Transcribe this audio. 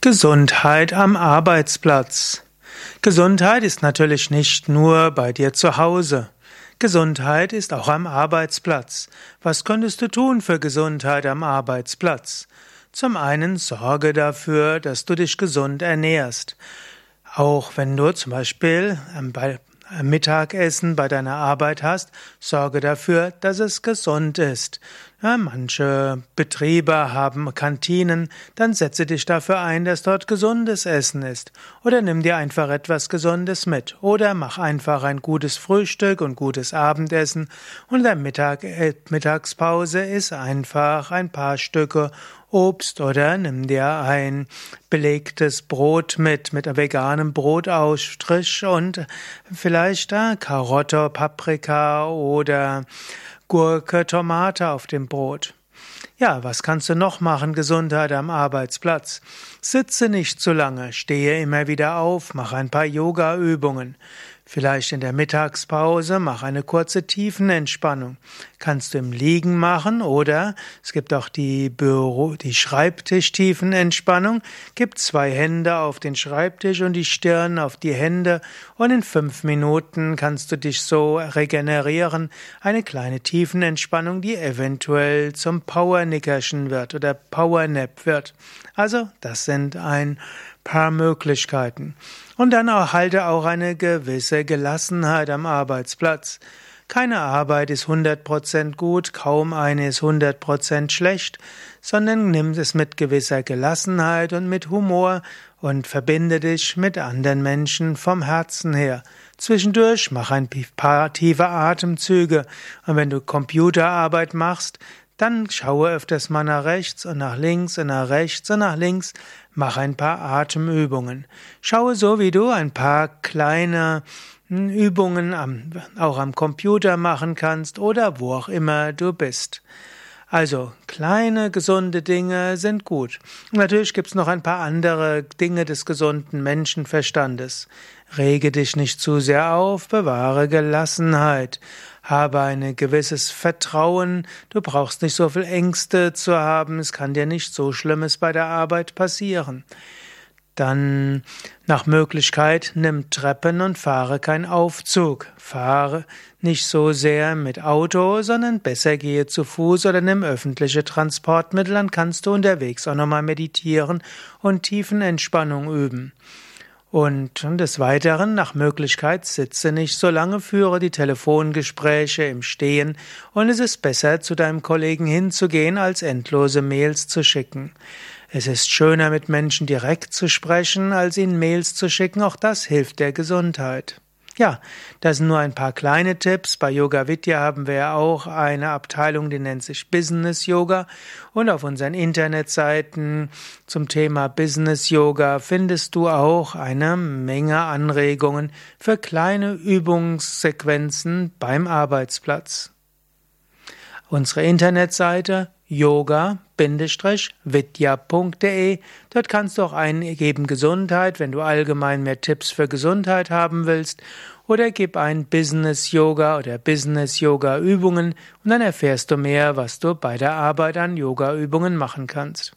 Gesundheit am Arbeitsplatz. Gesundheit ist natürlich nicht nur bei dir zu Hause. Gesundheit ist auch am Arbeitsplatz. Was könntest du tun für Gesundheit am Arbeitsplatz? Zum einen sorge dafür, dass du dich gesund ernährst. Auch wenn du zum Beispiel bei Mittagessen bei deiner Arbeit hast, sorge dafür, dass es gesund ist. Manche Betriebe haben Kantinen, dann setze dich dafür ein, dass dort gesundes Essen ist. Oder nimm dir einfach etwas Gesundes mit. Oder mach einfach ein gutes Frühstück und gutes Abendessen. Und der Mittag äh, Mittagspause ist einfach ein paar Stücke Obst oder nimm dir ein belegtes Brot mit, mit veganem Brotausstrich und vielleicht äh, Karotte, Paprika oder Gurke, Tomate auf dem Brot. Ja, was kannst du noch machen? Gesundheit am Arbeitsplatz. Sitze nicht zu lange, stehe immer wieder auf, mach ein paar Yoga-Übungen. Vielleicht in der Mittagspause mach eine kurze Tiefenentspannung. Kannst du im Liegen machen oder es gibt auch die Büro, die Schreibtisch-Tiefenentspannung. Gib zwei Hände auf den Schreibtisch und die Stirn auf die Hände und in fünf Minuten kannst du dich so regenerieren. Eine kleine Tiefenentspannung, die eventuell zum Powernickerchen wird oder Powernap wird. Also, das sind ein paar Möglichkeiten. Und dann erhalte auch eine gewisse Gelassenheit am Arbeitsplatz. Keine Arbeit ist 100% gut, kaum eine ist 100% schlecht, sondern nimm es mit gewisser Gelassenheit und mit Humor und verbinde dich mit anderen Menschen vom Herzen her. Zwischendurch mach ein paar tiefe Atemzüge und wenn du Computerarbeit machst, dann schaue öfters mal nach rechts und nach links und nach rechts und nach links. Mach ein paar Atemübungen. Schaue so, wie du ein paar kleine hm, Übungen am, auch am Computer machen kannst oder wo auch immer du bist. Also kleine gesunde Dinge sind gut. natürlich gibt's noch ein paar andere Dinge des gesunden Menschenverstandes. Rege dich nicht zu sehr auf, bewahre Gelassenheit. Habe ein gewisses Vertrauen. Du brauchst nicht so viel Ängste zu haben. Es kann dir nicht so Schlimmes bei der Arbeit passieren. Dann nach Möglichkeit nimm Treppen und fahre kein Aufzug. Fahre nicht so sehr mit Auto, sondern besser gehe zu Fuß oder nimm öffentliche Transportmittel, dann kannst du unterwegs auch nochmal meditieren und Tiefenentspannung üben. Und des Weiteren, nach Möglichkeit, sitze nicht so lange, führe die Telefongespräche im Stehen und es ist besser, zu deinem Kollegen hinzugehen, als endlose Mails zu schicken. Es ist schöner, mit Menschen direkt zu sprechen, als ihnen Mails zu schicken, auch das hilft der Gesundheit. Ja, das sind nur ein paar kleine Tipps. Bei Yoga Vidya haben wir ja auch eine Abteilung, die nennt sich Business Yoga. Und auf unseren Internetseiten zum Thema Business Yoga findest du auch eine Menge Anregungen für kleine Übungssequenzen beim Arbeitsplatz. Unsere Internetseite yoga-vidya.de. Dort kannst du auch eingeben Gesundheit, wenn du allgemein mehr Tipps für Gesundheit haben willst. Oder gib ein Business Yoga oder Business Yoga Übungen und dann erfährst du mehr, was du bei der Arbeit an Yoga Übungen machen kannst.